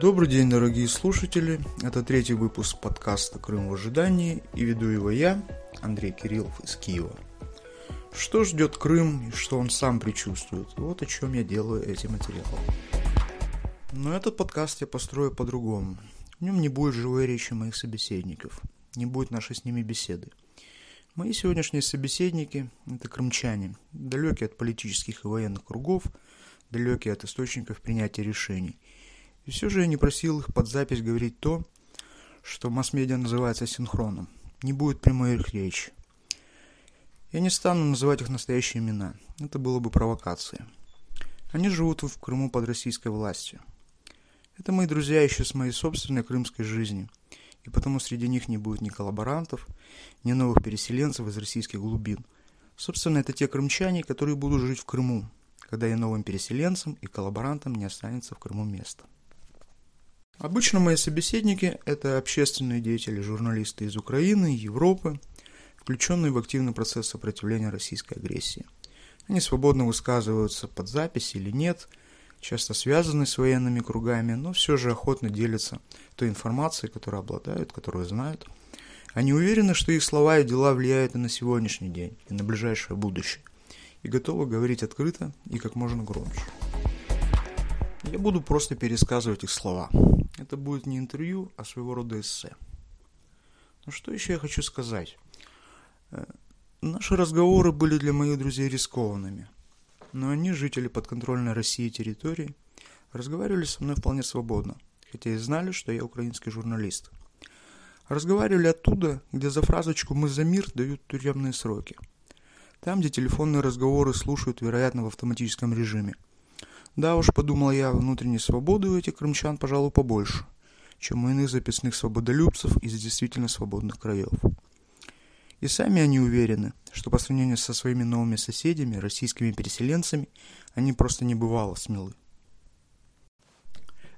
Добрый день, дорогие слушатели. Это третий выпуск подкаста «Крым в ожидании» и веду его я, Андрей Кириллов из Киева. Что ждет Крым и что он сам предчувствует? Вот о чем я делаю эти материалы. Но этот подкаст я построю по-другому. В нем не будет живой речи моих собеседников, не будет нашей с ними беседы. Мои сегодняшние собеседники – это крымчане, далекие от политических и военных кругов, далекие от источников принятия решений – и все же я не просил их под запись говорить то, что масс-медиа называется синхроном. Не будет прямой их речи. Я не стану называть их настоящие имена. Это было бы провокацией. Они живут в Крыму под российской властью. Это мои друзья еще с моей собственной крымской жизни, и потому среди них не будет ни коллаборантов, ни новых переселенцев из российских глубин. Собственно, это те крымчане, которые будут жить в Крыму, когда и новым переселенцам, и коллаборантам не останется в Крыму места. Обычно мои собеседники – это общественные деятели, журналисты из Украины, Европы, включенные в активный процесс сопротивления российской агрессии. Они свободно высказываются под запись или нет, часто связаны с военными кругами, но все же охотно делятся той информацией, которую обладают, которую знают. Они уверены, что их слова и дела влияют и на сегодняшний день, и на ближайшее будущее, и готовы говорить открыто и как можно громче. Я буду просто пересказывать их слова. Это будет не интервью, а своего рода эссе. Ну что еще я хочу сказать? Э, наши разговоры были для моих друзей рискованными, но они, жители подконтрольной России территории, разговаривали со мной вполне свободно, хотя и знали, что я украинский журналист. Разговаривали оттуда, где за фразочку «мы за мир» дают тюремные сроки. Там, где телефонные разговоры слушают, вероятно, в автоматическом режиме – да уж, подумал я, внутренней свободы у этих крымчан, пожалуй, побольше, чем у иных записных свободолюбцев из действительно свободных краев. И сами они уверены, что по сравнению со своими новыми соседями, российскими переселенцами, они просто не бывало смелы.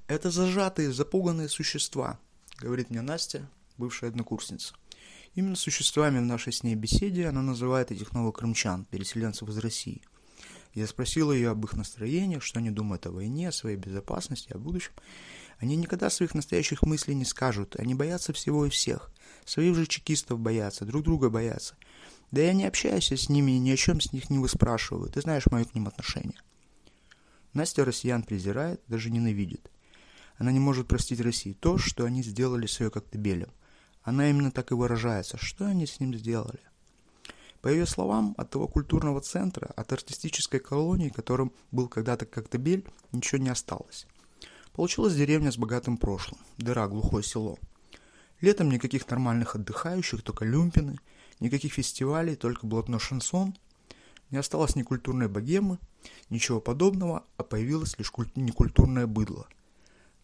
«Это зажатые, запуганные существа», — говорит мне Настя, бывшая однокурсница. Именно существами в нашей с ней беседе она называет этих новых крымчан, переселенцев из России. Я спросил ее об их настроениях, что они думают о войне, о своей безопасности, о будущем. Они никогда своих настоящих мыслей не скажут. Они боятся всего и всех. Своих же чекистов боятся, друг друга боятся. Да я не общаюсь с ними и ни о чем с них не выспрашиваю. Ты знаешь мое к ним отношение. Настя россиян презирает, даже ненавидит. Она не может простить России то, что они сделали с ее Коктебелем. Она именно так и выражается. Что они с ним сделали? По ее словам, от того культурного центра, от артистической колонии, которым был когда-то Коктебель, ничего не осталось. Получилась деревня с богатым прошлым, дыра, глухое село. Летом никаких нормальных отдыхающих, только люмпины, никаких фестивалей, только блатной шансон. Не осталось ни культурной богемы, ничего подобного, а появилось лишь куль... некультурное быдло.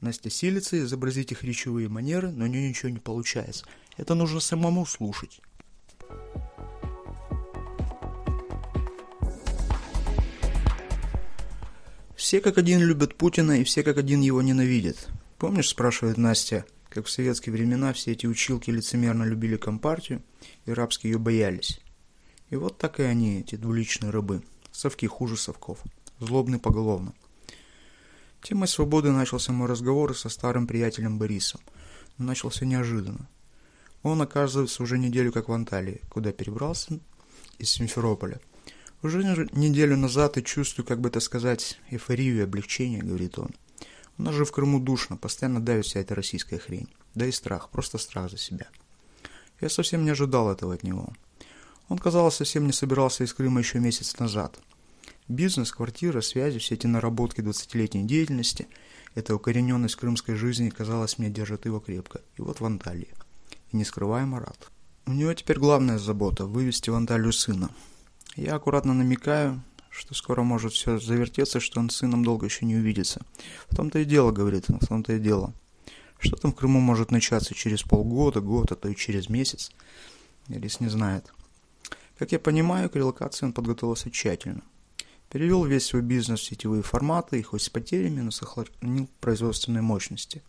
Настя силится изобразить их речевые манеры, но у нее ничего не получается. Это нужно самому слушать. Все как один любят Путина и все как один его ненавидят. Помнишь, спрашивает Настя, как в советские времена все эти училки лицемерно любили Компартию и рабски ее боялись. И вот так и они, эти двуличные рабы. Совки хуже совков. Злобны поголовно. Темой свободы начался мой разговор со старым приятелем Борисом. Но начался неожиданно. Он, оказывается, уже неделю как в Анталии, куда перебрался из Симферополя – уже неделю назад и чувствую, как бы это сказать, эйфорию и облегчение, говорит он. У нас же в Крыму душно, постоянно давит вся эта российская хрень. Да и страх, просто страх за себя. Я совсем не ожидал этого от него. Он, казалось, совсем не собирался из Крыма еще месяц назад. Бизнес, квартира, связи, все эти наработки 20-летней деятельности, эта укорененность крымской жизни, казалось, мне держит его крепко. И вот в Анталии. И не скрываемо рад. У него теперь главная забота – вывести в Анталию сына. Я аккуратно намекаю, что скоро может все завертеться, что он с сыном долго еще не увидится. В том-то и дело, говорит в том-то и дело. Что там в Крыму может начаться через полгода, год, а то и через месяц? Элис не знает. Как я понимаю, к релокации он подготовился тщательно. Перевел весь свой бизнес в сетевые форматы и хоть с потерями, но сохранил производственные мощности.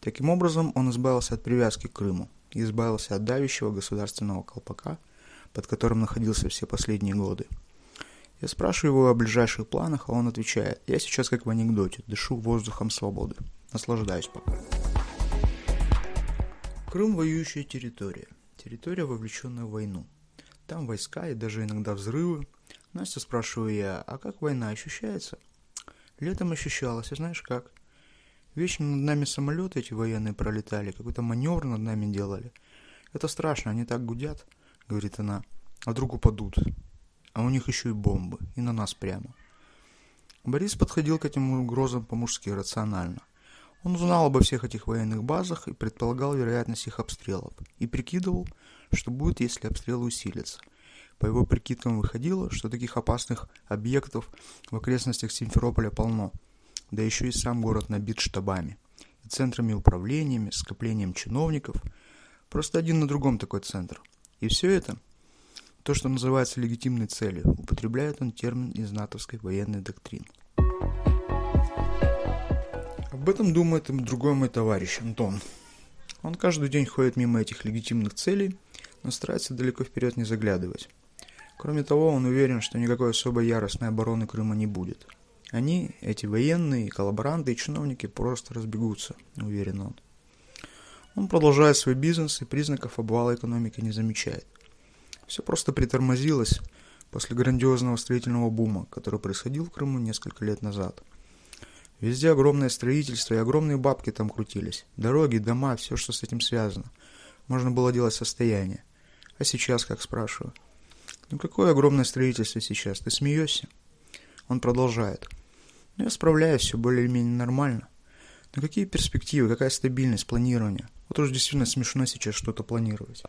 Таким образом, он избавился от привязки к Крыму и избавился от давящего государственного колпака – под которым находился все последние годы. Я спрашиваю его о ближайших планах, а он отвечает, я сейчас как в анекдоте, дышу воздухом свободы. Наслаждаюсь пока. Крым – воюющая территория. Территория, вовлеченная в войну. Там войска и даже иногда взрывы. Настя спрашиваю я, а как война ощущается? Летом ощущалось, а знаешь как? Вечно над нами самолеты эти военные пролетали, какой-то маневр над нами делали. Это страшно, они так гудят, говорит она, а вдруг упадут. А у них еще и бомбы, и на нас прямо. Борис подходил к этим угрозам по-мужски рационально. Он узнал обо всех этих военных базах и предполагал вероятность их обстрелов. И прикидывал, что будет, если обстрелы усилятся. По его прикидкам выходило, что таких опасных объектов в окрестностях Симферополя полно – да еще и сам город набит штабами и центрами управлениями, скоплением чиновников. Просто один на другом такой центр. И все это, то, что называется легитимной целью, употребляет он термин из натовской военной доктрины. Об этом думает и другой мой товарищ, Антон. Он каждый день ходит мимо этих легитимных целей, но старается далеко вперед не заглядывать. Кроме того, он уверен, что никакой особой яростной обороны Крыма не будет – они, эти военные, коллаборанты и чиновники просто разбегутся, уверен он. Он продолжает свой бизнес и признаков обвала экономики не замечает. Все просто притормозилось после грандиозного строительного бума, который происходил в Крыму несколько лет назад. Везде огромное строительство и огромные бабки там крутились. Дороги, дома, все, что с этим связано. Можно было делать состояние. А сейчас, как спрашиваю? Ну какое огромное строительство сейчас? Ты смеешься? Он продолжает. Но я справляюсь все более-менее нормально. Но какие перспективы, какая стабильность планирования? Вот уж действительно смешно сейчас что-то планировать.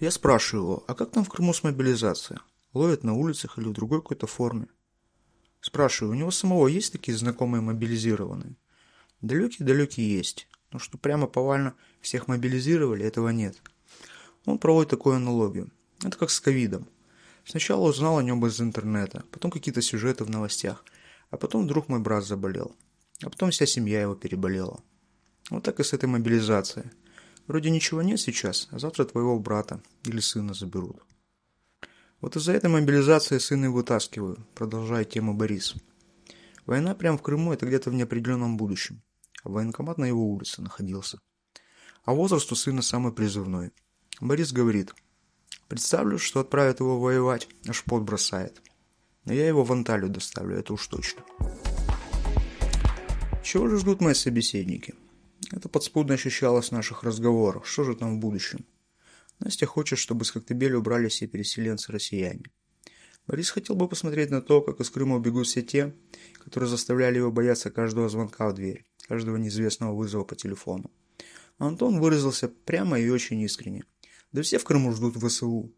Я спрашиваю его, а как там в Крыму с мобилизацией? Ловят на улицах или в другой какой-то форме? Спрашиваю, у него самого есть такие знакомые мобилизированные? Далекие-далекие есть. Но что прямо повально всех мобилизировали, этого нет. Он проводит такую аналогию. Это как с ковидом. Сначала узнал о нем из интернета, потом какие-то сюжеты в новостях – а потом вдруг мой брат заболел. А потом вся семья его переболела. Вот так и с этой мобилизацией. Вроде ничего нет сейчас, а завтра твоего брата или сына заберут. Вот из-за этой мобилизации сына и вытаскиваю, продолжая тему Борис. Война прямо в Крыму – это где-то в неопределенном будущем. А военкомат на его улице находился. А возраст у сына самый призывной. Борис говорит, представлю, что отправят его воевать, аж пот бросает. Но я его в Анталию доставлю, это уж точно. Чего же ждут мои собеседники? Это подспудно ощущалось в наших разговорах. Что же там в будущем? Настя хочет, чтобы с Коктебеля убрали все переселенцы-россияне. Борис хотел бы посмотреть на то, как из Крыма убегут все те, которые заставляли его бояться каждого звонка в дверь, каждого неизвестного вызова по телефону. Антон выразился прямо и очень искренне. Да все в Крыму ждут ВСУ.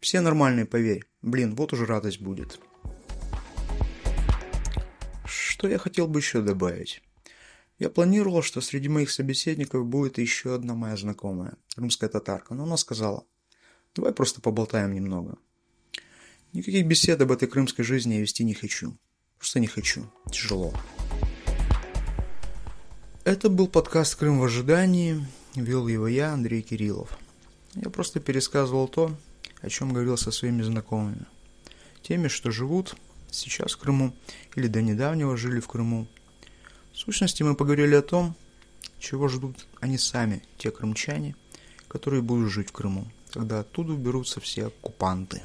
Все нормальные, поверь. Блин, вот уже радость будет. Что я хотел бы еще добавить? Я планировал, что среди моих собеседников будет еще одна моя знакомая, румская татарка, но она сказала, давай просто поболтаем немного. Никаких бесед об этой крымской жизни я вести не хочу. Просто не хочу. Тяжело. Это был подкаст «Крым в ожидании». Вел его я, Андрей Кириллов. Я просто пересказывал то, о чем говорил со своими знакомыми. Теми, что живут сейчас в Крыму или до недавнего жили в Крыму. Сущности, мы поговорили о том, чего ждут они сами, те крымчане, которые будут жить в Крыму, когда оттуда уберутся все оккупанты.